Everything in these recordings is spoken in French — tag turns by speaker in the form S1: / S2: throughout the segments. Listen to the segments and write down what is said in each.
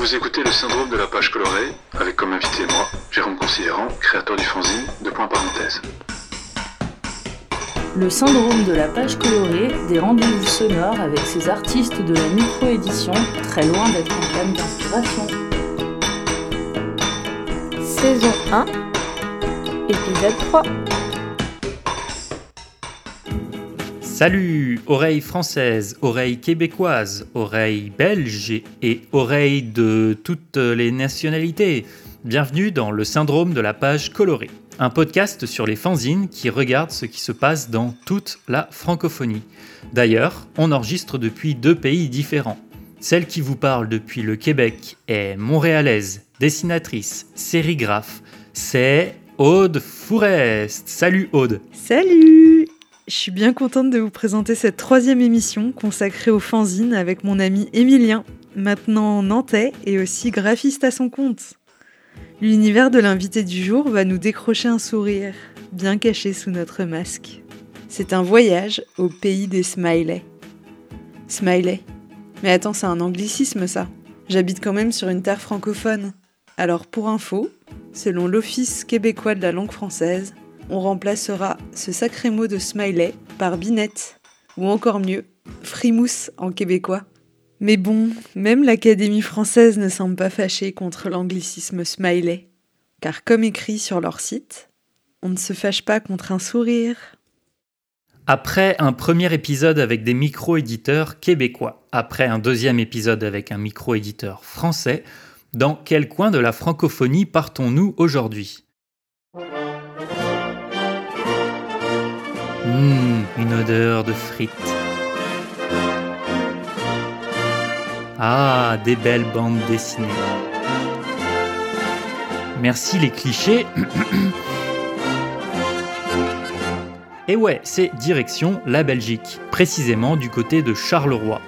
S1: Vous écoutez le syndrome de la page colorée, avec comme invité moi, Jérôme Considérant, créateur du fanzine, de point parenthèse.
S2: Le syndrome de la page colorée, des rendez-vous sonores avec ces artistes de la micro-édition, très loin d'être en panne d'inspiration.
S3: Saison 1, épisode 3.
S4: Salut, oreilles françaises, oreilles québécoises, oreilles belges et oreilles de toutes les nationalités. Bienvenue dans le syndrome de la page colorée, un podcast sur les fanzines qui regarde ce qui se passe dans toute la francophonie. D'ailleurs, on enregistre depuis deux pays différents. Celle qui vous parle depuis le Québec est montréalaise, dessinatrice, sérigraphe. C'est Aude Fourest. Salut Aude.
S5: Salut Je suis bien contente de vous présenter cette troisième émission consacrée aux fanzines avec mon ami Émilien, maintenant nantais et aussi graphiste à son compte. L'univers de l'invité du jour va nous décrocher un sourire, bien caché sous notre masque. C'est un voyage au pays des smileys. Smiley. Mais attends, c'est un anglicisme ça. J'habite quand même sur une terre francophone. Alors pour info, selon l'Office québécois de la langue française, on remplacera ce sacré mot de smiley par binette, ou encore mieux, frimousse en québécois. Mais bon, même l'Académie française ne semble pas fâchée contre l'anglicisme smiley, car comme écrit sur leur site, on ne se fâche pas contre un sourire.
S4: Après un premier épisode avec des micro-éditeurs québécois, après un deuxième épisode avec un micro-éditeur français, dans quel coin de la francophonie partons-nous aujourd'hui? Hum, une odeur de frites. Ah, des belles bandes dessinées. Merci les clichés. Et ouais, c'est direction la Belgique, précisément du côté de Charleroi.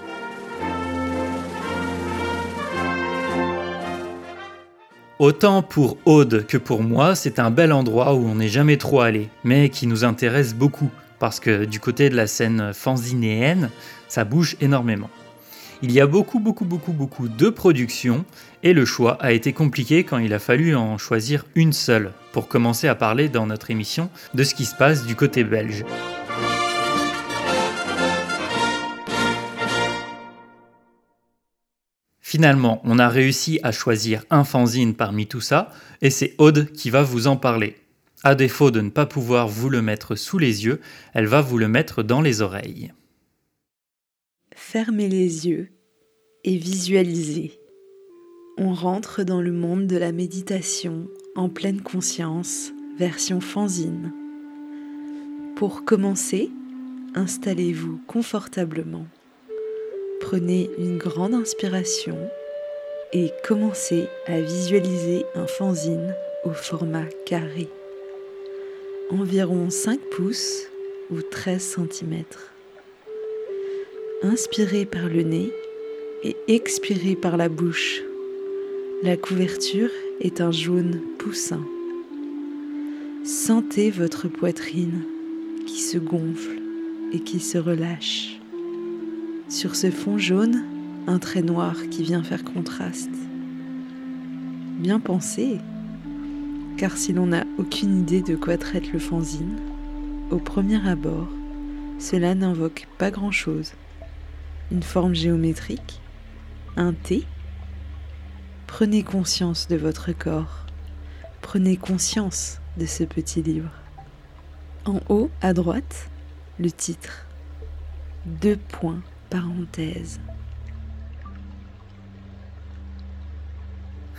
S4: Autant pour Aude que pour moi, c'est un bel endroit où on n'est jamais trop allé, mais qui nous intéresse beaucoup, parce que du côté de la scène fanzinéenne, ça bouge énormément. Il y a beaucoup, beaucoup, beaucoup, beaucoup de productions, et le choix a été compliqué quand il a fallu en choisir une seule, pour commencer à parler dans notre émission de ce qui se passe du côté belge. Finalement, on a réussi à choisir un fanzine parmi tout ça, et c'est Aude qui va vous en parler. À défaut de ne pas pouvoir vous le mettre sous les yeux, elle va vous le mettre dans les oreilles.
S5: Fermez les yeux et visualisez. On rentre dans le monde de la méditation en pleine conscience, version fanzine. Pour commencer, installez-vous confortablement. Prenez une grande inspiration et commencez à visualiser un fanzine au format carré, environ 5 pouces ou 13 cm. Inspirez par le nez et expirez par la bouche. La couverture est un jaune poussin. Sentez votre poitrine qui se gonfle et qui se relâche. Sur ce fond jaune, un trait noir qui vient faire contraste. Bien pensé, car si l'on n'a aucune idée de quoi traite le fanzine, au premier abord, cela n'invoque pas grand-chose. Une forme géométrique, un T. Prenez conscience de votre corps. Prenez conscience de ce petit livre. En haut, à droite, le titre. Deux points, parenthèse.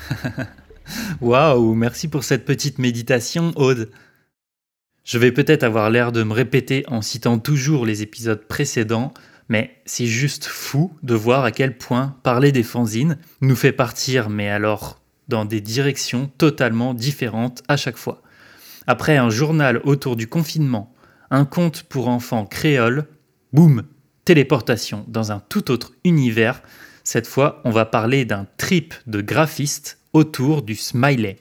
S4: Waouh, merci pour cette petite méditation, Aude. Je vais peut-être avoir l'air de me répéter en citant toujours les épisodes précédents, mais c'est juste fou de voir à quel point parler des fanzines nous fait partir, mais alors dans des directions totalement différentes à chaque fois. Après un journal autour du confinement, un conte pour enfants créole, boum, téléportation dans un tout autre univers. Cette fois, on va parler d'un trip de graphiste autour du smiley.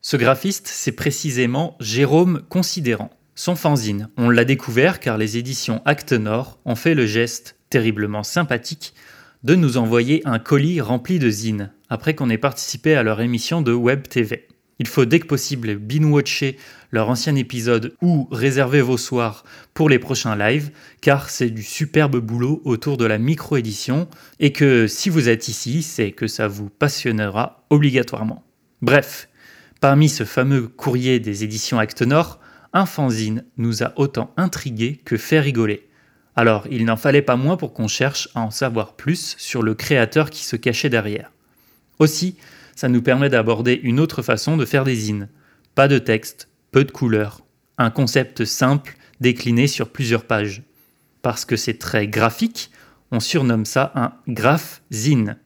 S4: Ce graphiste, c'est précisément Jérôme Considérant. Son fanzine, on l'a découvert car les éditions Acte Nord ont fait le geste terriblement sympathique de nous envoyer un colis rempli de zines, après qu'on ait participé à leur émission de Web TV. Il faut dès que possible binge-watcher leur ancien épisode ou réserver vos soirs pour les prochains lives, car c'est du superbe boulot autour de la micro-édition, et que si vous êtes ici, c'est que ça vous passionnera obligatoirement. Bref, parmi ce fameux courrier des éditions Acte Nord, un fanzine nous a autant intrigué que fait rigoler. Alors, il n'en fallait pas moins pour qu'on cherche à en savoir plus sur le créateur qui se cachait derrière. Aussi, ça nous permet d'aborder une autre façon de faire des zines. Pas de texte, peu de couleurs. Un concept simple décliné sur plusieurs pages. Parce que c'est très graphique, on surnomme ça un graph-zine.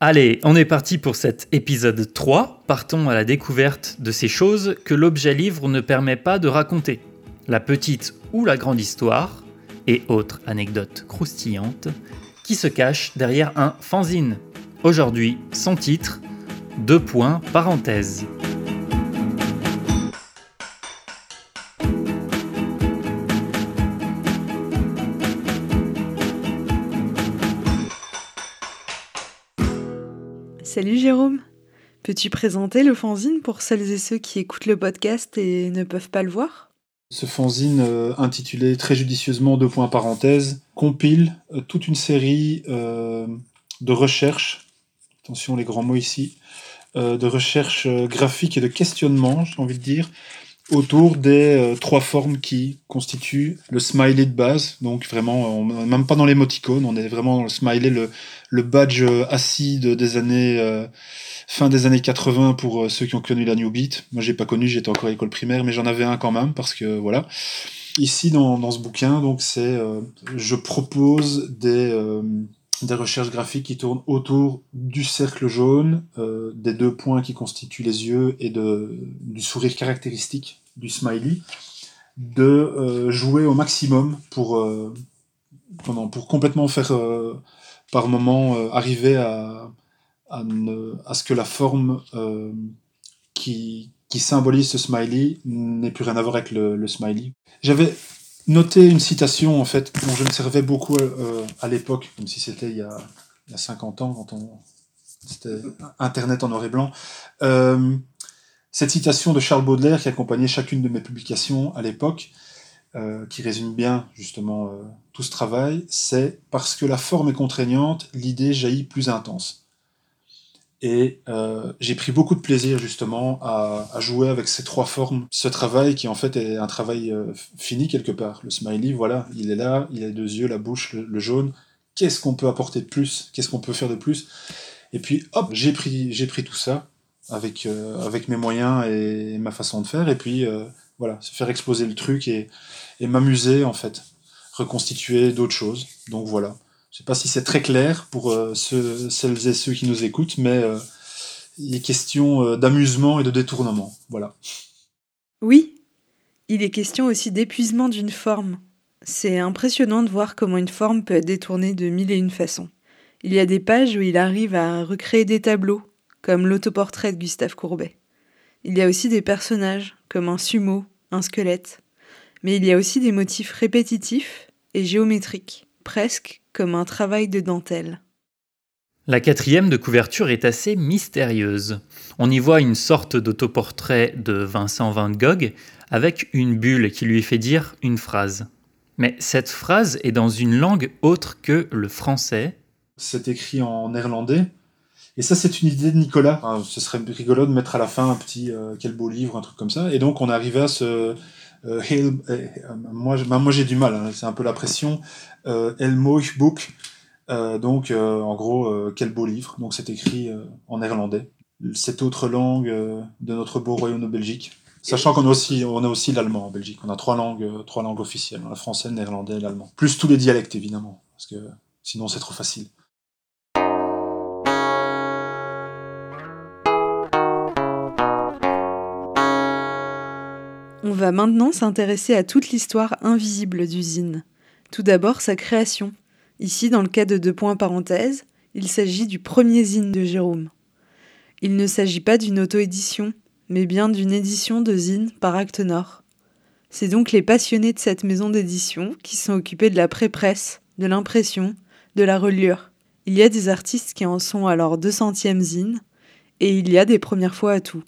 S4: Allez, on est parti pour cet épisode 3. Partons à la découverte de ces choses que l'objet livre ne permet pas de raconter. La petite ou la grande histoire, et autres anecdotes croustillantes, qui se cachent derrière un fanzine. Aujourd'hui, son titre, deux points, parenthèse.
S5: Salut Jérôme, peux-tu présenter le fanzine pour celles et ceux qui écoutent le podcast et ne peuvent pas le voir?
S6: Ce fanzine euh, intitulé très judicieusement deux points parenthèse compile euh, toute une série euh, de recherches, attention les grands mots ici, de recherches graphiques et de questionnements, j'ai envie de dire, autour des trois formes qui constituent le smiley de base. Donc vraiment, on, même pas dans l'émoticône, on est vraiment dans le smiley, le, badge acide des années fin des années 80 pour ceux qui ont connu la New Beat. Moi, j'ai pas connu, j'étais encore à l'école primaire, mais j'en avais un quand même parce que voilà. Ici, dans, dans ce bouquin, donc c'est, je propose des des recherches graphiques qui tournent autour du cercle jaune, euh, des deux points qui constituent les yeux et de, du sourire caractéristique du smiley, de euh, jouer au maximum pour, euh, pour complètement faire par moment arriver à, à, à, ce que la forme qui, qui symbolise ce smiley n'ait plus rien à voir avec le, le smiley. J'avais noter une citation en fait dont je me servais beaucoup euh, à l'époque, comme si c'était il, y a, il y a 50 ans quand on c'était Internet en noir et blanc. Euh, cette citation de Charles Baudelaire qui accompagnait chacune de mes publications à l'époque, euh, qui résume bien justement tout ce travail, c'est parce que la forme est contraignante, l'idée jaillit plus intense. Et euh, j'ai pris beaucoup de plaisir justement à, à, jouer avec ces trois formes. Ce travail qui en fait est un travail euh, fini quelque part. Le smiley, voilà, il est là, il a deux yeux, la bouche, le, jaune. Qu'est-ce qu'on peut apporter de plus? Qu'est-ce qu'on peut faire de plus? Et puis hop, j'ai pris, j'ai pris tout ça avec euh, avec mes moyens et ma façon de faire. Et puis euh, voilà, se faire exploser le truc et, et m'amuser en fait, reconstituer d'autres choses. Donc voilà. Je ne sais pas si c'est très clair pour euh, ceux, celles et ceux qui nous écoutent, mais euh, il est question euh, d'amusement et de détournement. Voilà.
S5: Oui, il est question aussi d'épuisement d'une forme. C'est impressionnant de voir comment une forme peut être détournée de mille et une façons. Il y a des pages où il arrive à recréer des tableaux, comme l'autoportrait de Gustave Courbet. Il y a aussi des personnages, comme un sumo, un squelette. Mais il y a aussi des motifs répétitifs et géométriques, presque comme un travail de dentelle.
S4: La quatrième de couverture est assez mystérieuse. On y voit une sorte d'autoportrait de Vincent Van Gogh avec une bulle qui lui fait dire une phrase. Mais cette phrase est dans une langue autre que le français.
S6: C'est écrit en néerlandais. Et ça, c'est une idée de Nicolas. ce serait rigolo de mettre à la fin un petit euh, quel beau livre, un truc comme ça. Et donc, on est arrivé à ce, euh, euh, moi, bah, moi j'ai du mal, hein, c'est un peu la pression. Euh, El Book, donc en gros, quel beau livre. Donc c'est écrit en néerlandais. Cette autre langue de notre beau royaume de Belgique. Sachant qu'on a aussi, aussi l'allemand en Belgique. On a trois langues, trois langues officielles, le français, le néerlandais et l'allemand. Plus tous les dialectes évidemment, parce que sinon c'est trop facile.
S5: On va maintenant s'intéresser à toute l'histoire invisible d'usine. Tout d'abord sa création. Ici, dans le cas de deux points parenthèses, il s'agit du premier zine de Jérôme. Il ne s'agit pas d'une auto-édition, mais bien d'une édition de zine par Acte Nord. C'est donc les passionnés de cette maison d'édition qui sont occupés de la pré-presse, de l'impression, de la reliure, Il y a des artistes qui en sont à leur 200e zine, et il y a des premières fois à tout.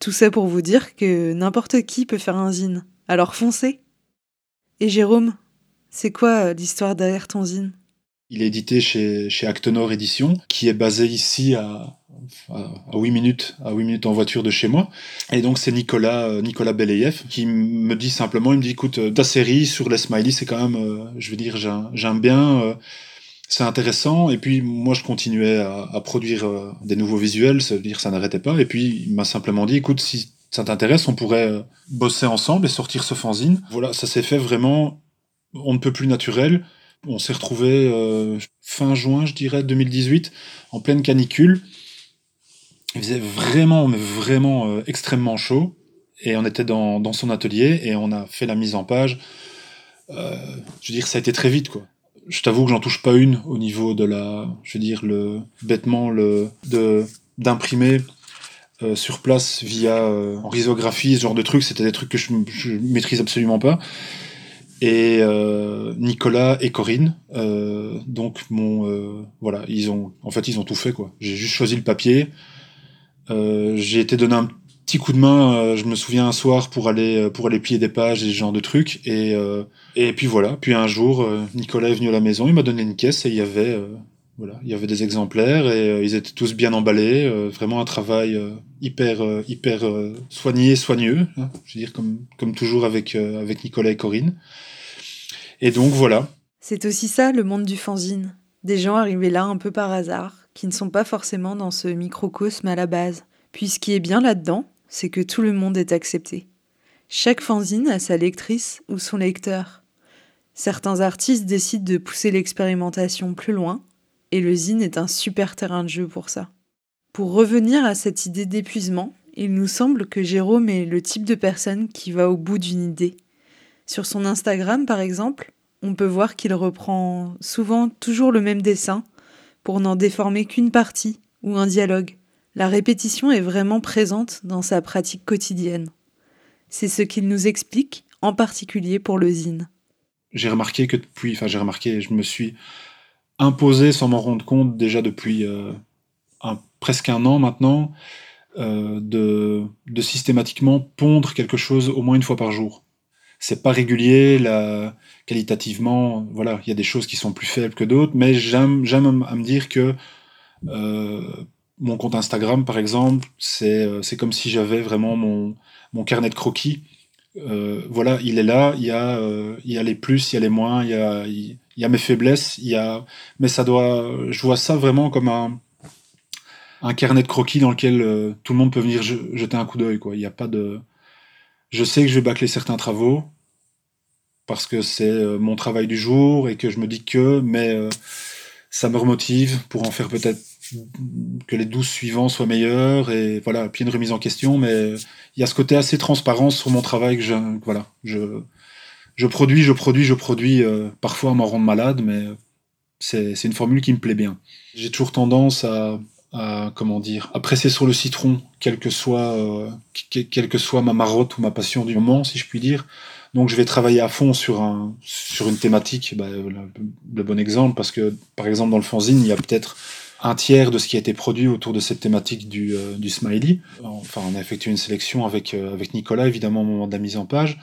S5: Tout ça pour vous dire que n'importe qui peut faire un zine, alors foncez. Et Jérôme, c'est quoi euh, l'histoire derrière ton zine?
S6: Il est édité chez, chez Actonor Édition, qui est basé ici à, à, 8 minutes, à 8 minutes en voiture de chez moi. Et donc c'est Nicolas, euh, Nicolas qui me dit simplement, il me dit, écoute, euh, ta série sur les smileys, c'est quand même, je veux dire, j'aime bien c'est intéressant. Et puis moi, je continuais à, produire euh, des nouveaux visuels, ça veut dire ça n'arrêtait pas. Et puis il m'a simplement dit, écoute, si ça t'intéresse, on pourrait euh, bosser ensemble et sortir ce fanzine. Voilà, ça s'est fait vraiment, on ne peut plus naturel. On s'est retrouvé euh, fin juin, je dirais, 2018, en pleine canicule. Il faisait vraiment, mais vraiment extrêmement chaud. Et on était dans, dans, son atelier et on a fait la mise en page. je veux dire, ça a été très vite, quoi je t'avoue que j'en touche pas une au niveau de la, je veux dire, le bêtement le de d'imprimer euh, sur place via euh, en risographie, ce genre de trucs, c'était des trucs que je, je maîtrise absolument pas. Et euh, Nicolas et Corinne, donc mon voilà, ils ont en fait ils ont tout fait quoi. J'ai juste choisi le papier. j'ai été donné un petit coup de main, je me souviens un soir pour aller pour aller plier des pages et ce genre de trucs et et puis voilà, puis un jour, euh, Nicolas est venu à la maison, il m'a donné une caisse et il y avait, euh, voilà, il y avait des exemplaires et euh, ils étaient tous bien emballés. vraiment un travail hyper, hyper soigné, soigneux, hein, je veux dire comme, comme toujours avec, avec Nicolas et Corinne. Et donc voilà.
S5: C'est aussi ça le monde du fanzine. Des gens arrivés là un peu par hasard, qui ne sont pas forcément dans ce microcosme à la base. Puis ce qui est bien là-dedans, c'est que tout le monde est accepté. Chaque fanzine a sa lectrice ou son lecteur. Certains artistes décident de pousser l'expérimentation plus loin, et le zine est un super terrain de jeu pour ça. Pour revenir à cette idée d'épuisement, il nous semble que Jérôme est le type de personne qui va au bout d'une idée. Sur son Instagram, par exemple, on peut voir qu'il reprend souvent toujours le même dessin pour n'en déformer qu'une partie ou un dialogue. La répétition est vraiment présente dans sa pratique quotidienne. C'est ce qu'il nous explique, en particulier pour le zine
S6: j'ai remarqué que depuis, enfin j'ai remarqué, je me suis imposé sans m'en rendre compte déjà depuis euh, presque un an maintenant, euh, de, systématiquement pondre quelque chose au moins une fois par jour. C'est pas régulier, là, qualitativement, voilà, il y a des choses qui sont plus faibles que d'autres, mais j'aime, j'aime à me dire que euh, mon compte Instagram, par exemple, c'est, c'est comme si j'avais vraiment mon, mon carnet de croquis euh, voilà, il est là, il y, a, euh, il y a les plus, il y a les moins, il y a, il y a mes faiblesses, il y a... mais ça doit, je vois ça vraiment comme un, un carnet de croquis dans lequel euh, tout le monde peut venir jeter un coup d'œil. Il n'y a pas de... Je sais que je vais bâcler certains travaux parce que c'est mon travail du jour et que je me dis que, mais ça me remotive pour en faire peut-être que les 12 suivants soient meilleurs et voilà, puis une remise en question, mais il y a ce côté assez transparent sur mon travail que je, voilà, je, je produis, je produis, je produis, euh, parfois à m'en rendre malade, mais c'est une formule qui me plaît bien. J'ai toujours tendance à, comment dire, à presser sur le citron, quelle que soit, euh, quelle que soit ma marotte ou ma passion du moment, si je puis dire. Donc je vais travailler à fond sur, un, sur une thématique, bah, le, le, bon exemple, parce que par exemple dans le fanzine, il y a peut-être un tiers de ce qui a été produit autour de cette thématique du, euh, du smiley. Enfin, on a effectué une sélection avec, euh, avec Nicolas, évidemment, au moment de la mise en page.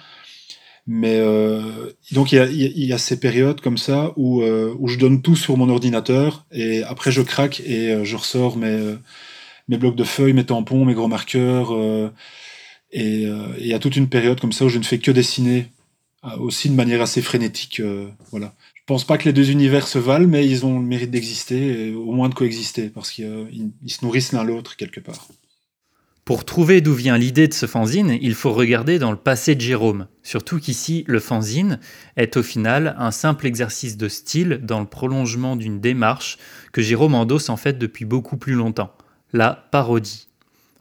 S6: Mais euh, donc il y, a, il y, a, ces périodes comme ça où, euh, où je donne tout sur mon ordinateur et après je craque et je ressors mes, mes blocs de feuilles, mes tampons, mes gros marqueurs. et il y a toute une période comme ça où je ne fais que dessiner aussi de manière assez frénétique. voilà. Je pense pas que les deux univers se valent, mais ils ont le mérite d'exister, au moins de coexister, parce qu'ils se nourrissent l'un l'autre quelque part.
S4: Pour trouver d'où vient l'idée de ce fanzine, il faut regarder dans le passé de Jérôme. Surtout qu'ici, le fanzine est au final un simple exercice de style dans le prolongement d'une démarche que Jérôme endosse en fait depuis beaucoup plus longtemps, la parodie.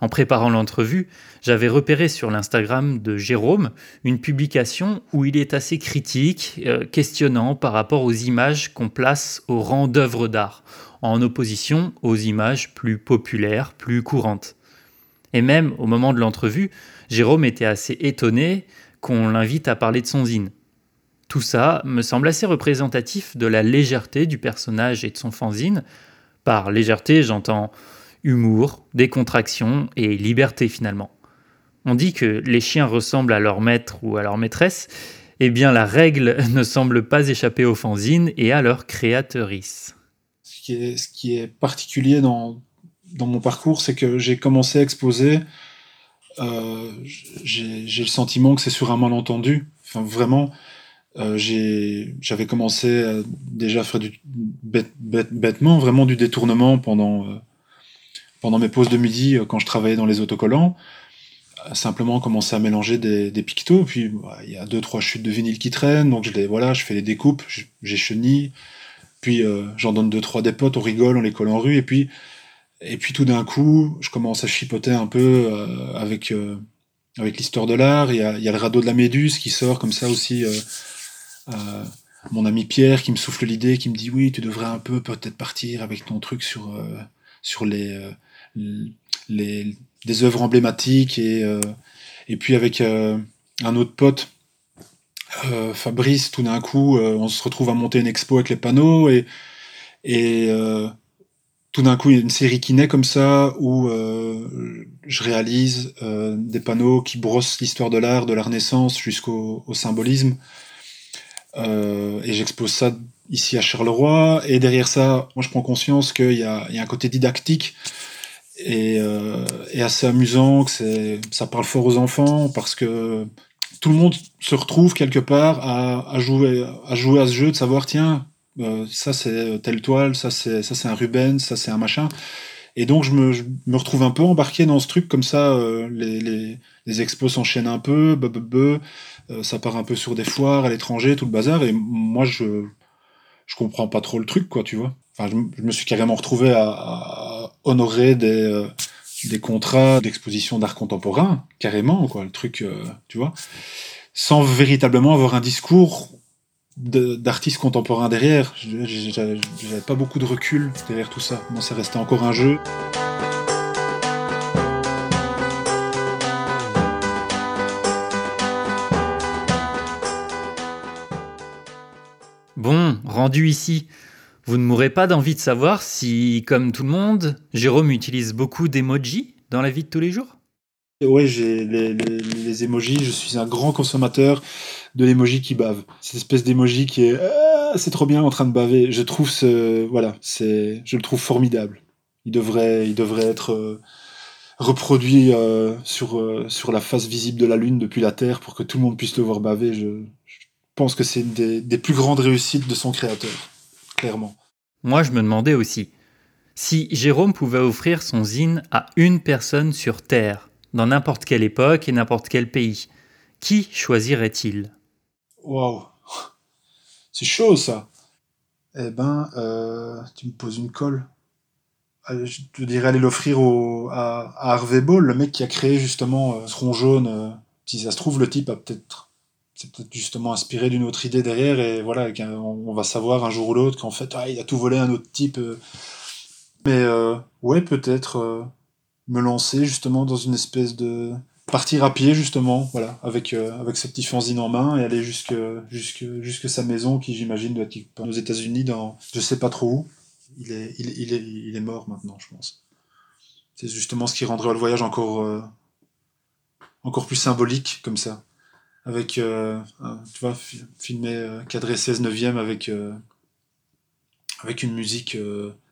S4: En préparant l'entrevue, j'avais repéré sur l'Instagram de Jérôme une publication où il est assez critique, euh, questionnant par rapport aux images qu'on place au rang d'œuvres d'art, en opposition aux images plus populaires, plus courantes. Et même au moment de l'entrevue, Jérôme était assez étonné qu'on l'invite à parler de son zine. Tout ça me semble assez représentatif de la légèreté du personnage et de son fanzine. Par légèreté, j'entends humour, décontraction et liberté finalement. On dit que les chiens ressemblent à leur maître ou à leur maîtresse, eh bien la règle ne semble pas échapper aux fanzines et à leur créatrice.
S6: Ce qui est, particulier dans, mon parcours, c'est que j'ai commencé à exposer, euh, j'ai le sentiment que c'est sur un malentendu. Enfin, vraiment, euh, j'avais commencé à déjà faire du bêtement, vraiment du détournement pendant, euh, pendant mes pauses de midi quand je travaillais dans les autocollants simplement commencer à mélanger des, des pictos. Puis bah, il y a deux trois chutes de vinyle qui traînent, donc je les voilà, je fais les découpes, j'ai chenille. Puis euh, j'en donne deux trois des potes, on rigole, on les colle en rue, et puis et puis tout d'un coup, je commence à chipoter un peu euh, avec euh, avec l'histoire de l'art. Il y a, y a, le radeau de la Méduse qui sort comme ça aussi. mon ami Pierre qui me souffle l'idée, qui me dit oui, tu devrais un peu peut-être partir avec ton truc sur sur les les des œuvres emblématiques et, euh, et puis avec euh, un autre pote, euh, Fabrice, tout d'un coup, on se retrouve à monter une expo avec les panneaux et, et tout d'un coup, il y a une série qui naît comme ça où je réalise des panneaux qui brossent l'histoire de l'art, de la Renaissance jusqu'au symbolisme. et j'expose ça ici à Charleroi. Et derrière ça, moi, je prends conscience qu'il y, y, a un côté didactique et, euh, assez amusant, que ça parle fort aux enfants parce que tout le monde se retrouve quelque part à, à jouer, à jouer à ce jeu, de savoir tiens, euh, ça c'est telle toile, ça c'est ça c'est un Rubens, ça c'est un machin. Et donc je me, me, retrouve un peu embarqué dans ce truc comme ça. Euh, les, les, les, expos s'enchaînent un peu, euh, ça part un peu sur des foires à l'étranger, tout le bazar. Et moi je je comprends pas trop le truc, quoi, tu vois. Enfin, je, me suis carrément retrouvé à honorer des, euh, des contrats d'exposition d'art contemporain, carrément, quoi, le truc, euh, tu vois, sans véritablement avoir un discours d'artistes contemporains derrière. J'avais pas beaucoup de recul derrière tout ça. Moi, ça restait encore un jeu.
S4: Bon, rendu ici, vous ne mourrez pas d'envie de savoir si, comme tout le monde, Jérôme utilise beaucoup d'emojis dans la vie de tous les jours?
S6: Oui, j'ai les, les, emojis. Je suis un grand consommateur de l'emoji qui bave. Cette espèce d'emoji qui est ah, c'est trop bien en train de baver. Je trouve ce voilà, c'est je le trouve formidable. Il devrait il devrait être euh, reproduit euh, sur euh, sur la face visible de la lune depuis la Terre pour que tout le monde puisse le voir baver. Je, pense que c'est une des plus grandes réussites de son créateur.
S4: Moi, je me demandais aussi si Jérôme pouvait offrir son zine à une personne sur Terre, dans n'importe quelle époque et n'importe quel pays, qui choisirait-il?
S6: Waouh C'est chaud ça Eh ben, euh, tu me poses une colle. Je te dirais aller l'offrir à, à, Harvey Ball, le mec qui a créé justement euh, ce rond jaune. Euh, si ça se trouve, le type a peut-être c'est peut-être justement inspiré d'une autre idée derrière et voilà on va savoir un jour ou l'autre qu'en fait ah, il a tout volé un autre type euh. mais euh, ouais peut-être euh, me lancer justement dans une espèce de partir à pied justement voilà avec avec ce petit fanzine en main et aller jusque jusque jusque sa maison qui j'imagine doit être aux États-Unis dans je sais pas trop où. Il est il, il, est il est mort maintenant je pense. C'est justement ce qui rendrait le voyage encore encore plus symbolique comme ça avec, euh, tu vois, filmé, euh, cadré 16 neuvième avec, euh, avec une musique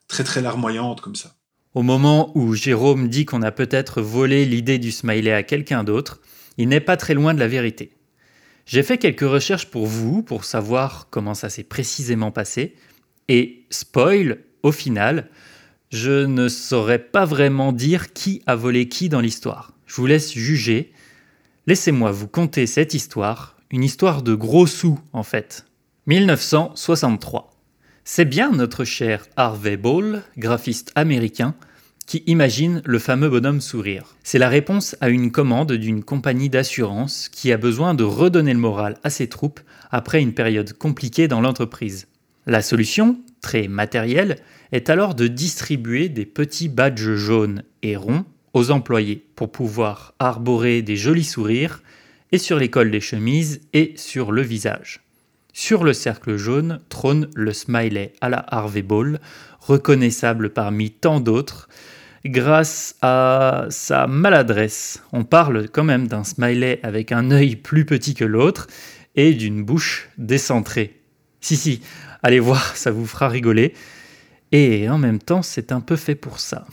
S6: très très larmoyante comme ça.
S4: Au moment où Jérôme dit qu'on a peut-être volé l'idée du smiley à quelqu'un d'autre, il n'est pas très loin de la vérité. J'ai fait quelques recherches pour vous, pour savoir comment ça s'est précisément passé, et spoil, au final, je ne saurais pas vraiment dire qui a volé qui dans l'histoire. Je vous laisse juger, Laissez-moi vous conter cette histoire, une histoire de gros sous en fait. 1963. C'est bien notre cher Harvey Ball, graphiste américain, qui imagine le fameux bonhomme sourire. C'est la réponse à une commande d'une compagnie d'assurance qui a besoin de redonner le moral à ses troupes après une période compliquée dans l'entreprise. La solution, très matérielle, est alors de distribuer des petits badges jaunes et ronds aux employés pour pouvoir arborer des jolis sourires et sur les cols des chemises et sur le visage. Sur le cercle jaune trône le smiley à la Harvey Ball, reconnaissable parmi tant d'autres, grâce à sa maladresse. On parle quand même d'un smiley avec un œil plus petit que l'autre et d'une bouche décentrée. Si, si, allez voir, ça vous fera rigoler. Et en même temps, c'est un peu fait pour ça.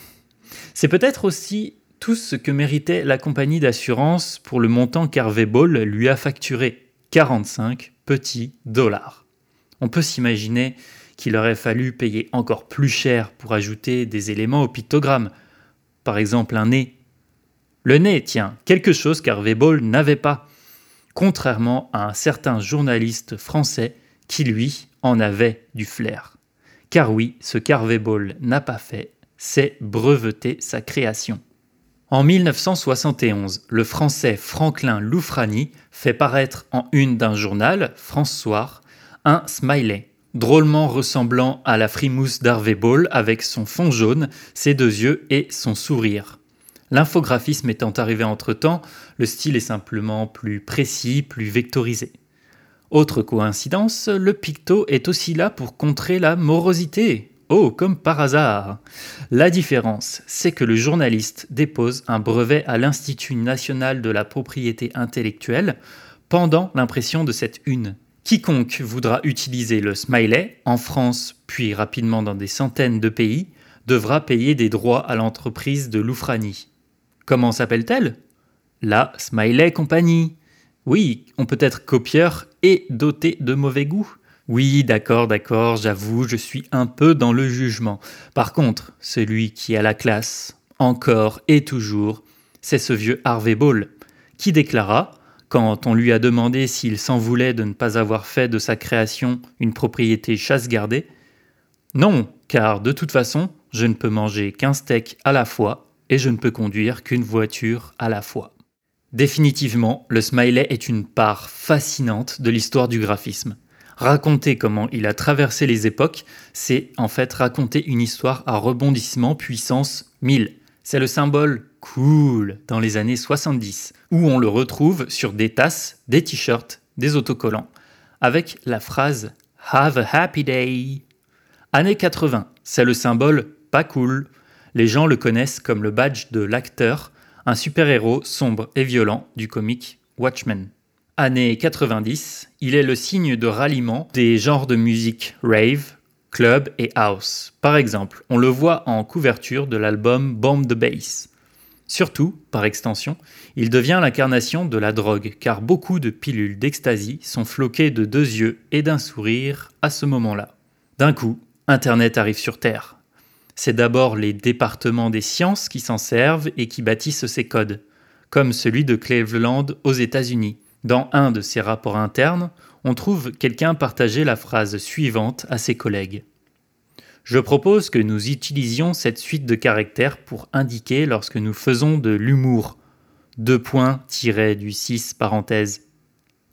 S4: C'est peut-être aussi tout ce que méritait la compagnie d'assurance pour le montant qu'Harvey Ball lui a facturé 45 petits dollars. On peut s'imaginer qu'il aurait fallu payer encore plus cher pour ajouter des éléments au pictogramme, par exemple un nez. Le nez, tiens, quelque chose qu'Harvey Ball n'avait pas, contrairement à un certain journaliste français qui, lui, en avait du flair. Car oui, ce qu'Harvey Ball n'a pas fait, c'est breveter sa création. En 1971, le français Franklin Loufrani fait paraître en une d'un journal, France Soir, un smiley, drôlement ressemblant à la frimousse d'Harvey Ball avec son fond jaune, ses deux yeux et son sourire. L'infographisme étant arrivé entre-temps, le style est simplement plus précis, plus vectorisé. Autre coïncidence, le picto est aussi là pour contrer la morosité, Oh, comme par hasard La différence, c'est que le journaliste dépose un brevet à l'Institut national de la propriété intellectuelle pendant l'impression de cette une. Quiconque voudra utiliser le smiley, en France puis rapidement dans des centaines de pays, devra payer des droits à l'entreprise de Loufrani. Comment s'appelle-t-elle? La Smiley Company. Oui, on peut être copieur et doté de mauvais goût. Oui, d'accord, d'accord, j'avoue, je suis un peu dans le jugement. Par contre, celui qui a la classe, encore et toujours, c'est ce vieux Harvey Ball, qui déclara, quand on lui a demandé s'il s'en voulait de ne pas avoir fait de sa création une propriété chasse-gardée, Non, car de toute façon, je ne peux manger qu'un steak à la fois et je ne peux conduire qu'une voiture à la fois. Définitivement, le smiley est une part fascinante de l'histoire du graphisme. Raconter comment il a traversé les époques, c'est en fait raconter une histoire à rebondissement puissance 1000. C'est le symbole cool dans les années 70, où on le retrouve sur des tasses, des t-shirts, des autocollants, avec la phrase Have a happy day. Année 80, c'est le symbole pas cool. Les gens le connaissent comme le badge de l'acteur, un super-héros sombre et violent du comic Watchmen. Année 90, il est le signe de ralliement des genres de musique rave, club et house. Par exemple, on le voit en couverture de l'album Bomb the Bass. Surtout, par extension, il devient l'incarnation de la drogue, car beaucoup de pilules d'ecstasy sont floquées de deux yeux et d'un sourire à ce moment-là. D'un coup, Internet arrive sur Terre. C'est d'abord les départements des sciences qui s'en servent et qui bâtissent ces codes, comme celui de Cleveland aux États-Unis dans un de ses rapports internes, on trouve quelqu'un partager la phrase suivante à ses collègues. Je propose que nous utilisions cette suite de caractères pour indiquer lorsque nous faisons de l'humour. Deux points tirés du 6 parenthèse.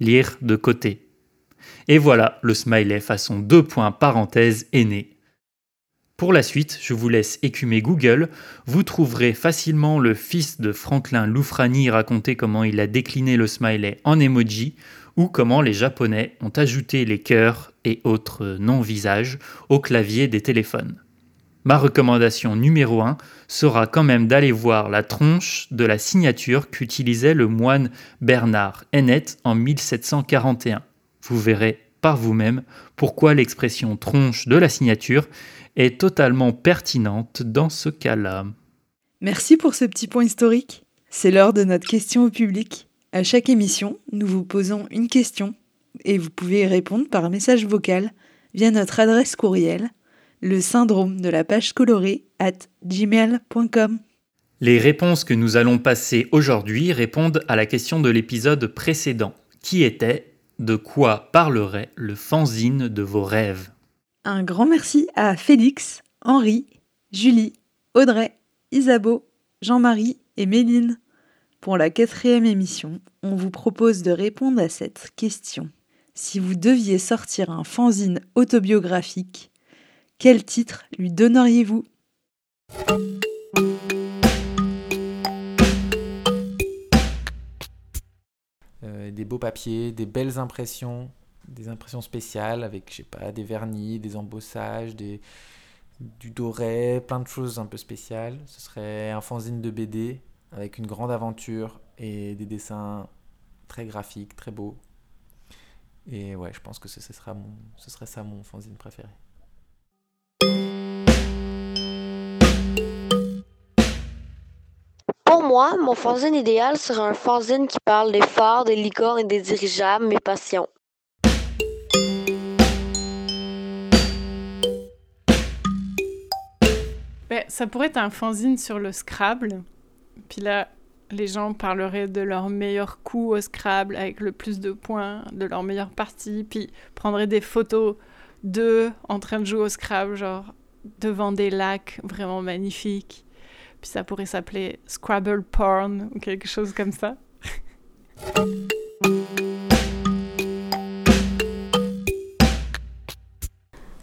S4: Lire de côté. Et voilà, le smiley façon deux points parenthèse est né. Pour la suite, je vous laisse écumer Google. Vous trouverez facilement le fils de Franklin Loufrani raconter comment il a décliné le smiley en emoji ou comment les Japonais ont ajouté les cœurs et autres non-visages au clavier des téléphones. Ma recommandation numéro 1 sera quand même d'aller voir la tronche de la signature qu'utilisait le moine Bernard Hennet en 1741. Vous verrez par vous-même pourquoi l'expression tronche de la signature est totalement pertinente dans ce cas-là.
S5: Merci pour ce petit point historique. C'est l'heure de notre question au public. À chaque émission, nous vous posons une question et vous pouvez y répondre par message vocal via notre adresse courriel, le syndrome de la page colorée at gmail.com.
S4: Les réponses que nous allons passer aujourd'hui répondent à la question de l'épisode précédent, qui était De quoi parlerait le fanzine de vos rêves?
S5: Un grand merci à Félix, Henri, Julie, Audrey, Isabeau, Jean-Marie et Méline. Pour la quatrième émission, on vous propose de répondre à cette question. Si vous deviez sortir un fanzine autobiographique, quel titre lui donneriez-vous?
S7: Euh, Des beaux papiers, des belles impressions, des impressions spéciales avec, je sais pas, des vernis, des embossages, des, du doré, plein de choses un peu spéciales. Ce serait un fanzine de BD avec une grande aventure et des dessins très graphiques, très beaux. Et ouais, je pense que ce, sera mon, ce serait ça mon fanzine préféré.
S8: Pour moi, mon fanzine idéal serait un fanzine qui parle des phares, des licornes et des dirigeables, mes passions.
S9: Ça pourrait être un fanzine sur le Scrabble. Puis là, les gens parleraient de leur meilleur coup au Scrabble avec le plus de points, de leur meilleure partie, puis prendraient des photos d'eux en train de jouer au Scrabble, genre devant des lacs vraiment magnifiques. Puis ça pourrait s'appeler Scrabble Porn ou quelque chose comme ça.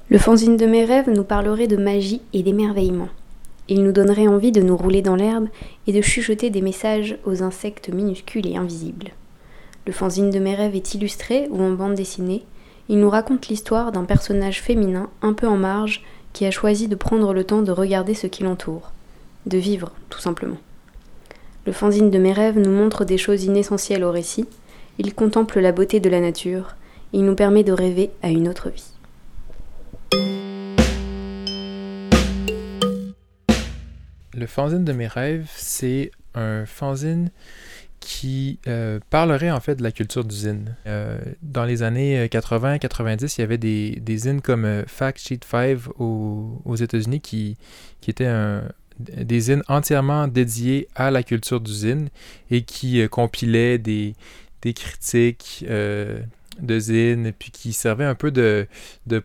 S10: Le fanzine de mes rêves nous parlerait de magie et d'émerveillement. Il nous donnerait envie de nous rouler dans l'herbe et de chuchoter des messages aux insectes minuscules et invisibles. Le fanzine de mes rêves est illustré ou en bande dessinée. Il nous raconte l'histoire d'un personnage féminin un peu en marge qui a choisi de prendre le temps de regarder ce qui l'entoure, de vivre tout simplement. Le fanzine de mes rêves nous montre des choses inessentielles au récit, il contemple la beauté de la nature, il nous permet de rêver à une autre vie.
S11: Le fanzine de mes rêves, c'est un fanzine qui euh, parlerait en fait de la culture d'usine. Euh, dans les années 80-90, euh, il y avait des, des zines comme Fact Sheet 5 aux, États-Unis qui, qui étaient un, des zines entièrement dédiées à la culture d'usine et qui compilaient des, des critiques, de zine, puis qui servait un peu de,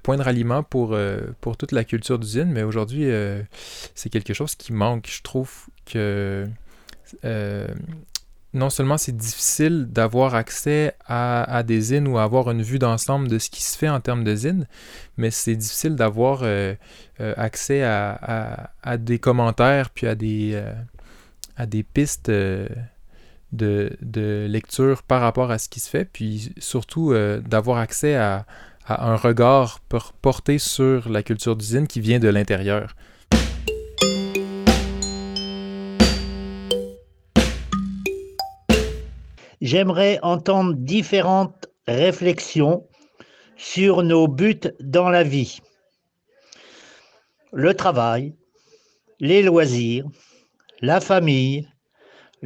S11: point de ralliement pour, euh, pour toute la culture d'usine. Mais aujourd'hui, euh, c'est quelque chose qui manque. Je trouve que euh, non seulement c'est difficile d'avoir accès à, des zines ou avoir une vue d'ensemble de ce qui se fait en termes de mais c'est difficile d'avoir accès à, des commentaires puis à des pistes de, lecture par rapport à ce qui se fait, puis surtout euh, d'avoir accès à, un regard porté sur la culture d'usine qui vient de l'intérieur.
S12: J'aimerais entendre différentes réflexions sur nos buts dans la vie. Le travail, les loisirs, la famille,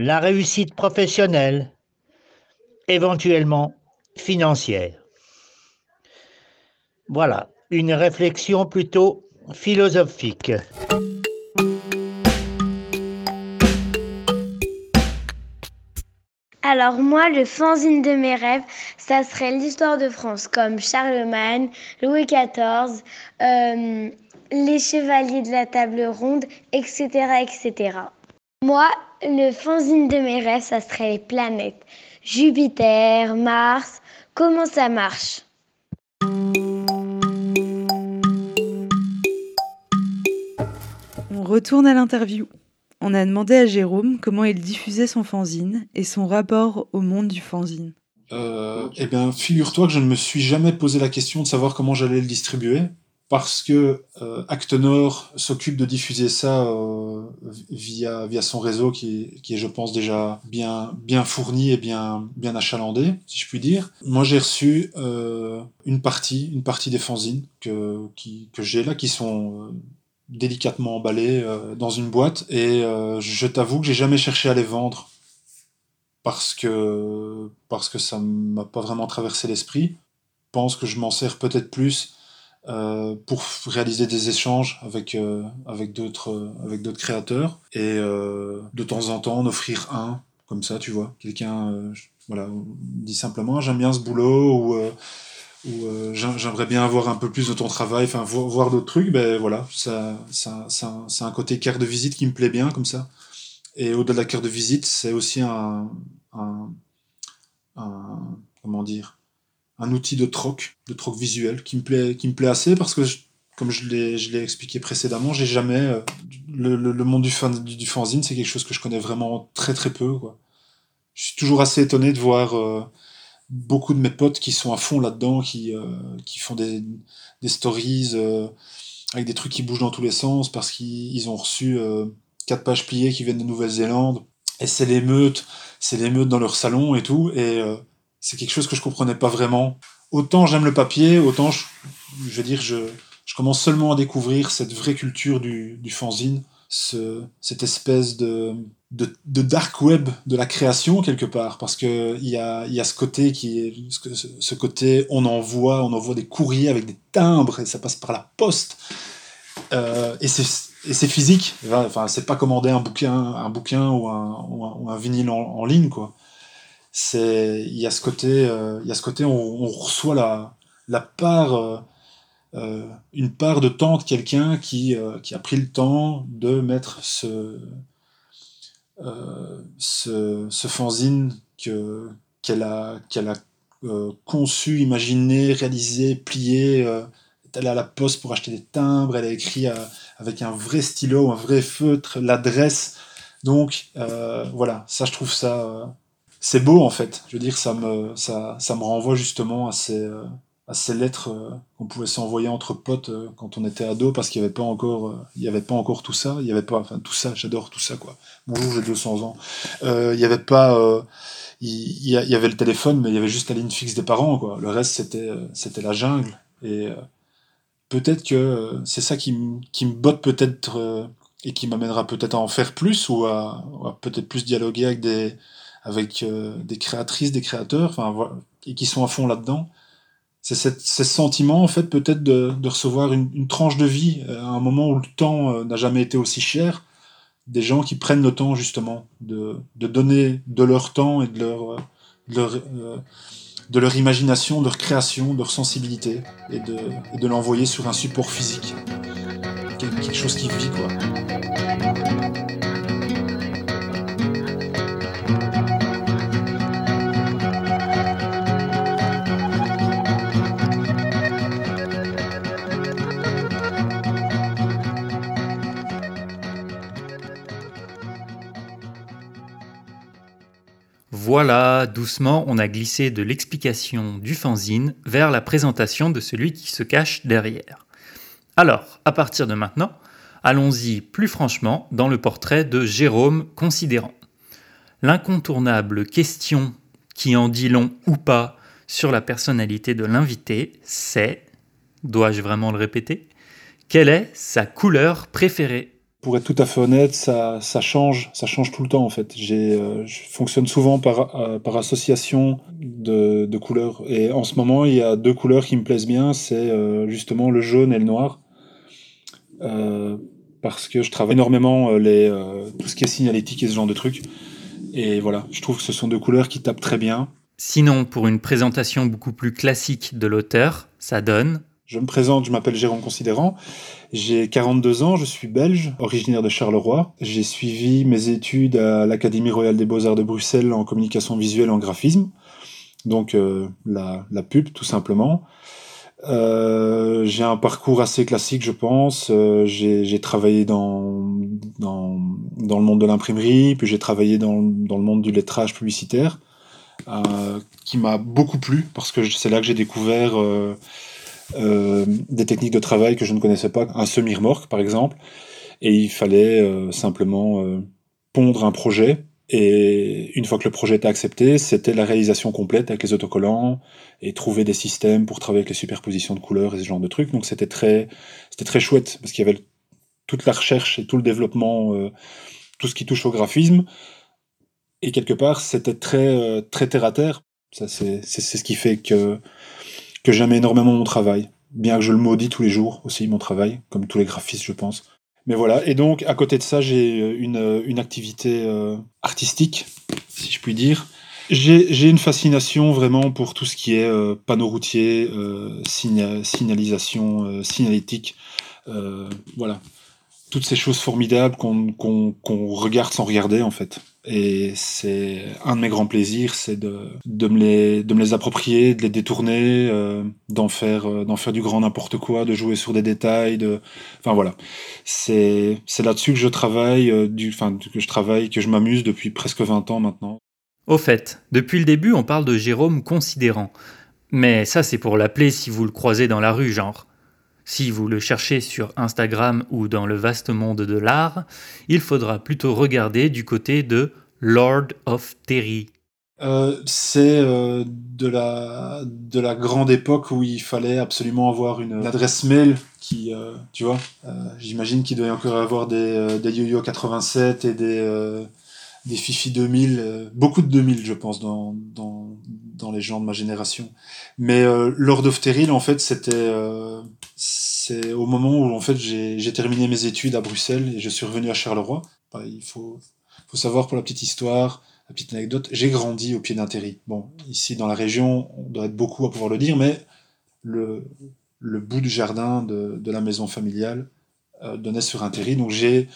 S12: la réussite professionnelle, éventuellement financière. Voilà, une réflexion plutôt philosophique.
S13: Alors moi, le fanzine de mes rêves, ça serait l'histoire de France, comme Charlemagne, Louis XIV, euh, les chevaliers de la table ronde, etc., etc. Moi, le fanzine de mes rêves, ça serait les planètes. Jupiter, Mars, comment ça marche?
S5: On retourne à l'interview. On a demandé à Jérôme comment il diffusait son fanzine et son rapport au monde du fanzine.
S6: Euh, eh bien, figure-toi que je ne me suis jamais posé la question de savoir comment j'allais le distribuer parce que euh, Actenor s'occupe de diffuser ça euh, via, via son réseau qui est, je pense, déjà bien, bien fourni et bien, bien achalandé, si je puis dire. Moi, j'ai reçu euh, une partie, une partie des fanzines que, que j'ai là, qui sont euh, délicatement emballés euh, dans une boîte, et je t'avoue que j'ai jamais cherché à les vendre parce que, parce que ça m'a pas vraiment traversé l'esprit. Je pense que je m'en sers peut-être plus euh, pour réaliser des échanges avec euh, avec d'autres euh, avec d'autres créateurs et de temps en temps en offrir un comme ça tu vois. Quelqu'un voilà dit simplement j'aime bien ce boulot ou ou j'aimerais bien avoir un peu plus de ton travail enfin voir, d'autres trucs ben voilà ça ça, ça c'est un côté carte de visite qui me plaît bien comme ça. Et au-delà de la carte de visite c'est aussi un, un, un comment dire un outil de troc, de troc visuel, qui me plaît, qui me plaît assez parce que, comme je l'ai, je l'ai expliqué précédemment, j'ai jamais euh, le, le, monde du, fan, du, fanzine, c'est quelque chose que je connais vraiment très très peu. Quoi. Je suis toujours assez étonné de voir euh, beaucoup de mes potes qui sont à fond là-dedans, qui, qui font des, des stories avec des trucs qui bougent dans tous les sens parce qu'ils ont reçu quatre pages pliées qui viennent de Nouvelle-Zélande. Et c'est l'émeute, c'est l'émeute dans leur salon et tout. Et c'est quelque chose que je comprenais pas vraiment. Autant j'aime le papier, autant je, veux dire, je, commence seulement à découvrir cette vraie culture du, fanzine, ce, cette espèce de, dark web de la création quelque part, parce que il y a, y a ce côté qui ce, côté on envoie, on envoie des courriers avec des timbres et ça passe par la poste. Euh, et c'est physique, enfin c'est pas commander un bouquin, un bouquin ou un, ou un, vinyle en, en, ligne quoi. C'est il y a ce côté, euh, il y a ce côté on, reçoit la, la part euh, euh, une part de temps de quelqu'un qui, qui a pris le temps de mettre ce, ce, ce, fanzine que, qu'elle a, qu'elle a conçu, imaginé, réalisé, plié. est allée à la poste pour acheter des timbres, elle a écrit avec un vrai stylo, un vrai feutre, l'adresse. Donc voilà, ça je trouve ça c'est beau en fait. Je veux dire, ça me, ça, ça me renvoie justement à ces, à ces lettres euh, qu'on pouvait s'envoyer entre potes euh, quand on était ado parce qu'il n'y avait pas encore euh, il y avait pas encore tout ça. Il y avait pas enfin tout ça. J'adore tout ça quoi. Bonjour j'ai 200 ans. Il n'y avait pas il y, avait le téléphone mais il y avait juste la ligne fixe des parents quoi. Le reste c'était c'était la jungle. Et peut-être que c'est ça qui, me botte peut-être et qui m'amènera peut-être à en faire plus ou à peut-être plus dialoguer avec des avec des créatrices des créateurs enfin et qui sont à fond là-dedans c'est ce sentiment en fait peut-être de, de, recevoir une, une, tranche de vie euh, à un moment où le temps euh, n'a jamais été aussi cher des gens qui prennent le temps justement de, de donner de leur temps et de leur, de leur, euh, de leur imagination, de leur création, de leur sensibilité et de, et de l'envoyer sur un support physique. Quelque chose qui vit quoi.
S4: Voilà, doucement, on a glissé de l'explication du fanzine vers la présentation de celui qui se cache derrière. Alors, à partir de maintenant, allons-y plus franchement dans le portrait de Jérôme Considérant. L'incontournable question qui en dit long ou pas sur la personnalité de l'invité, c'est, dois-je vraiment le répéter, quelle est sa couleur préférée?
S6: Pour être tout à fait honnête, ça, ça change, ça change tout le temps en fait. J'ai, euh, je fonctionne souvent par, euh, par association de, de, couleurs. Et en ce moment, il y a deux couleurs qui me plaisent bien, c'est euh, justement le jaune et le noir. parce que je travaille énormément les, tout ce qui est signalétique et ce genre de trucs. Et voilà, je trouve que ce sont deux couleurs qui tapent très bien.
S4: Sinon, pour une présentation beaucoup plus classique de l'auteur, ça donne
S6: je me présente, je m'appelle Jérôme Considérant, j'ai 42 ans, je suis belge, originaire de Charleroi. J'ai suivi mes études à l'Académie royale des beaux-arts de Bruxelles en communication visuelle et en graphisme, donc euh, la, la, pub tout simplement. Euh, j'ai un parcours assez classique, je pense. Euh, j'ai travaillé dans, dans, dans, le monde de l'imprimerie, puis j'ai travaillé dans, dans, le monde du lettrage publicitaire, euh, qui m'a beaucoup plu, parce que c'est là que j'ai découvert euh, des techniques de travail que je ne connaissais pas, un semi-remorque par exemple, et il fallait euh, simplement euh, pondre un projet. Et une fois que le projet était accepté, c'était la réalisation complète avec les autocollants et trouver des systèmes pour travailler avec les superpositions de couleurs et ce genre de trucs. Donc c'était très, c'était très chouette parce qu'il y avait toute la recherche et tout le développement, tout ce qui touche au graphisme. Et quelque part, c'était très, très terre à terre. Ça, c'est, c'est, ce qui fait que que j'aime énormément mon travail, bien que je le maudis tous les jours aussi, mon travail, comme tous les graphistes, je pense. Mais voilà, et donc à côté de ça, j'ai une, une activité euh, artistique, si je puis dire. J'ai une fascination vraiment pour tout ce qui est euh, panneau routier, euh, signalisation, euh, signalétique, euh, voilà. Toutes ces choses formidables qu'on regarde sans regarder en fait. Et c'est un de mes grands plaisirs, c'est de, de, me les, de me les approprier, de les détourner, euh, d'en faire, euh, faire du grand n'importe quoi, de jouer sur des détails. De... Enfin voilà, c'est, là-dessus que je travaille, euh, du, que je travaille, que je m'amuse depuis presque 20 ans maintenant.
S4: Au fait, depuis le début, on parle de Jérôme Considérant. Mais ça, c'est pour l'appeler si vous le croisez dans la rue, genre. Si vous le cherchez sur Instagram ou dans le vaste monde de l'art, il faudra plutôt regarder du côté de Lord of Terry.
S6: Euh, c'est euh, de, la, de la grande époque où il fallait absolument avoir une, adresse mail qui, euh, tu vois, j'imagine qu'il doit y encore avoir des, des YoYo 87 et des, Fifi 2000, beaucoup de 2000 je pense dans, dans les gens de ma génération. Mais Lord of Terry, en fait, c'était c'est au moment où en fait j'ai terminé mes études à Bruxelles et je suis revenu à Charleroi. Bah, il faut, faut savoir pour la petite histoire, la petite anecdote, j'ai grandi au pied d'un terri. Bon, ici dans la région, on doit être beaucoup à pouvoir le dire, mais le, le bout du jardin de, de la maison familiale euh, donnait sur un terri. Donc j'ai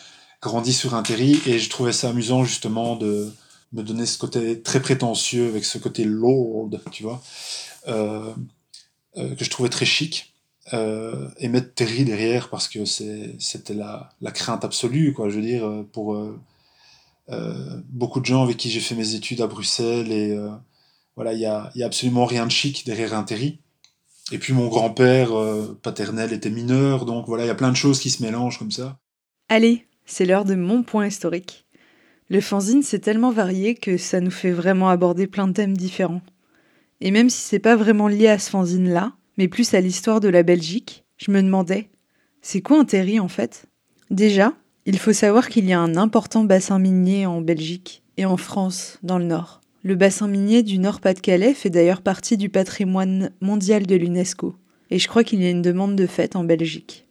S6: grandi sur un terri et je trouvais ça amusant justement de me donner ce côté très prétentieux avec ce côté lord, tu vois, euh, euh, que je trouvais très chic euh, et mettre Terry derrière parce que c'était la, la, crainte absolue, quoi. Je veux dire, euh, pour euh, beaucoup de gens avec qui j'ai fait mes études à Bruxelles, et voilà, il y a, y a, absolument rien de chic derrière un Terry. Et puis mon grand-père paternel était mineur, donc voilà, il y a plein de choses qui se mélangent comme ça.
S5: Allez, c'est l'heure de mon point historique. Le fanzine, c'est tellement varié que ça nous fait vraiment aborder plein de thèmes différents. Et même si c'est pas vraiment lié à ce fanzine-là, mais plus à l'histoire de la Belgique, je me demandais, c'est quoi un terri en fait? Déjà, il faut savoir qu'il y a un important bassin minier en Belgique et en France, dans le nord. Le bassin minier du Nord-Pas-de-Calais fait d'ailleurs partie du patrimoine mondial de l'UNESCO, et je crois qu'il y a une demande de fait en Belgique.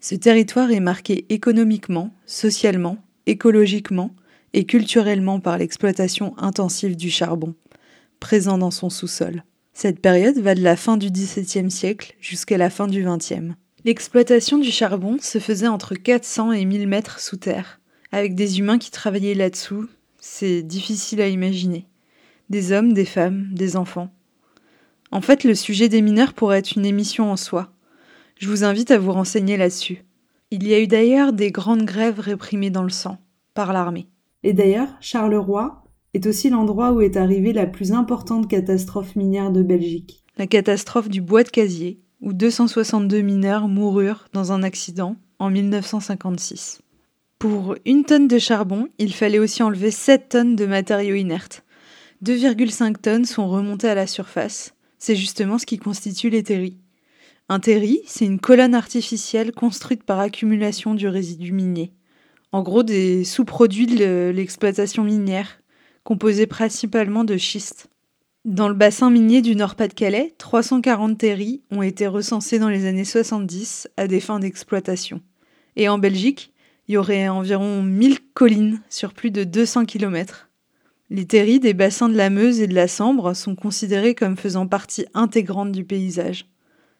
S5: Ce territoire est marqué économiquement, socialement, écologiquement et culturellement par l'exploitation intensive du charbon, présent dans son sous-sol. Cette période va de la fin du XVIIe siècle jusqu'à la fin du XXe. L'exploitation du charbon se faisait entre 400 et 1000 mètres sous terre, avec des humains qui travaillaient là-dessous. C'est difficile à imaginer. Des hommes, des femmes, des enfants. En fait, le sujet des mineurs pourrait être une émission en soi. Je vous invite à vous renseigner là-dessus. Il y a eu d'ailleurs des grandes grèves réprimées dans le sang, par l'armée. Et d'ailleurs, Charleroi, est aussi l'endroit où est arrivée la plus importante catastrophe minière de Belgique. La catastrophe du bois de casier, où 262 mineurs moururent dans un accident en 1956. Pour une tonne de charbon, il fallait aussi enlever 7 tonnes de matériaux inertes. 2,5 tonnes sont remontées à la surface. C'est justement ce qui constitue les terris. Un terri, c'est une colonne artificielle construite par accumulation du résidu minier. En gros, des sous-produits de l'exploitation minière, composé principalement de schiste. Dans le bassin minier du Nord-Pas-de-Calais, 340 terris ont été recensés dans les années 70 à des fins d'exploitation. Et en Belgique, il y aurait environ 1000 collines sur plus de 200 km. Les terris des bassins de la Meuse et de la Sambre sont considérés comme faisant partie intégrante du paysage.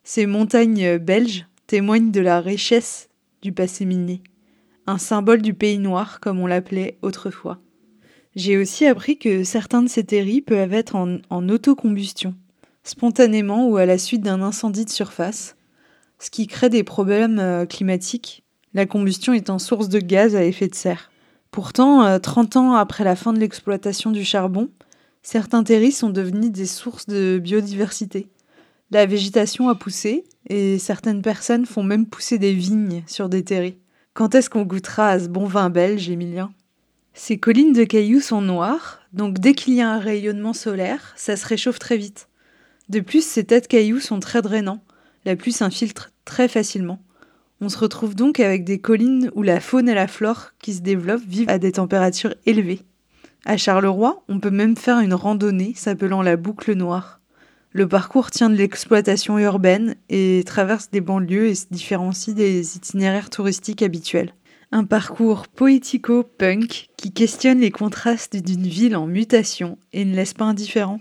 S5: Ces montagnes belges témoignent de la richesse du passé minier, un symbole du pays noir comme on l'appelait autrefois. J'ai aussi appris que certains de ces terris peuvent être en, autocombustion, spontanément ou à la suite d'un incendie de surface, ce qui crée des problèmes euh, climatiques, la combustion étant source de gaz à effet de serre. Pourtant, 30 euh, ans après la fin de l'exploitation du charbon, certains terris sont devenus des sources de biodiversité. La végétation a poussé et certaines personnes font même pousser des vignes sur des terris. Quand est-ce qu'on goûtera à ce bon vin belge, Emilien ces collines de cailloux sont noires, donc dès qu'il y a un rayonnement solaire, ça se réchauffe très vite. De plus, ces tas de cailloux sont très drainants, la pluie s'infiltre très facilement. On se retrouve donc avec des collines où la faune et la flore qui se développent vivent à des températures élevées. À Charleroi, on peut même faire une randonnée s'appelant la boucle noire. Le parcours tient de l'exploitation urbaine et traverse des banlieues et se différencie des itinéraires touristiques habituels. Un parcours poético-punk qui questionne les contrastes d'une ville en mutation et ne laisse pas indifférent.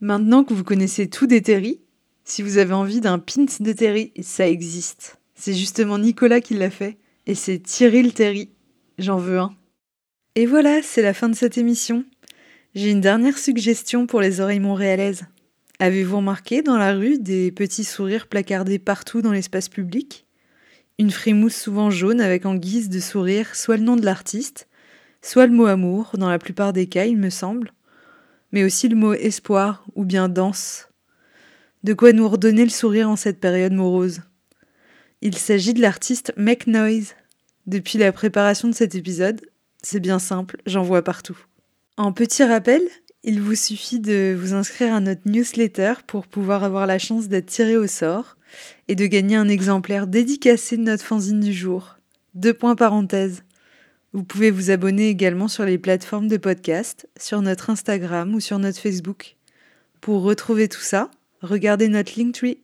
S5: Maintenant que vous connaissez tout des Terry, si vous avez envie d'un pint de Terry, ça existe. C'est justement Nicolas qui l'a fait, et c'est Thierry Terry. J'en veux un. Et voilà, c'est la fin de cette émission. J'ai une dernière suggestion pour les oreilles montréalaises. Avez-vous remarqué dans la rue des petits sourires placardés partout dans l'espace public? Une frimousse souvent jaune avec en guise de sourire soit le nom de l'artiste, soit le mot amour, dans la plupart des cas, il me semble. mais aussi le mot espoir ou bien danse. De quoi nous redonner le sourire en cette période morose. Il s'agit de l'artiste Make Noise. Depuis la préparation de cet épisode, c'est bien simple, j'en vois partout. En petit rappel, il vous suffit de vous inscrire à notre newsletter pour pouvoir avoir la chance d'être tiré au sort et de gagner un exemplaire dédicacé de notre fanzine du jour. Deux points parenthèse. Vous pouvez vous abonner également sur les plateformes de podcast, sur notre Instagram ou sur notre Facebook. Pour retrouver tout ça, regardez notre Linktree.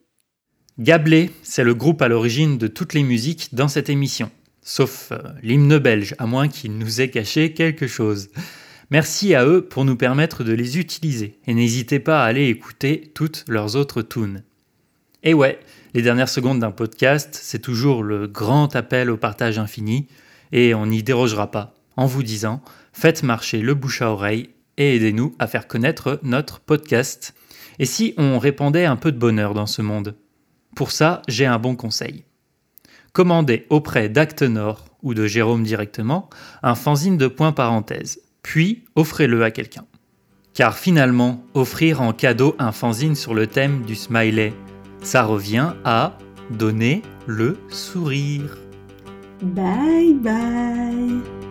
S4: Gablé, c'est le groupe à l'origine de toutes les musiques dans cette émission, sauf euh, l'hymne belge, à moins qu'il nous ait caché quelque chose. Merci à eux pour nous permettre de les utiliser, et n'hésitez pas à aller écouter toutes leurs autres tunes. Et ouais, les dernières secondes d'un podcast, c'est toujours le grand appel au partage infini, et on n'y dérogera pas en vous disant faites marcher le bouche à oreille et aidez-nous à faire connaître notre podcast. Et si on répandait un peu de bonheur dans ce monde? Pour ça, j'ai un bon conseil. Commandez auprès d'Acte Nord ou de Jérôme directement un fanzine de points parenthèse, puis offrez-le à quelqu'un. Car finalement, offrir en cadeau un fanzine sur le thème du smiley, ça revient à donner le sourire.
S14: Bye bye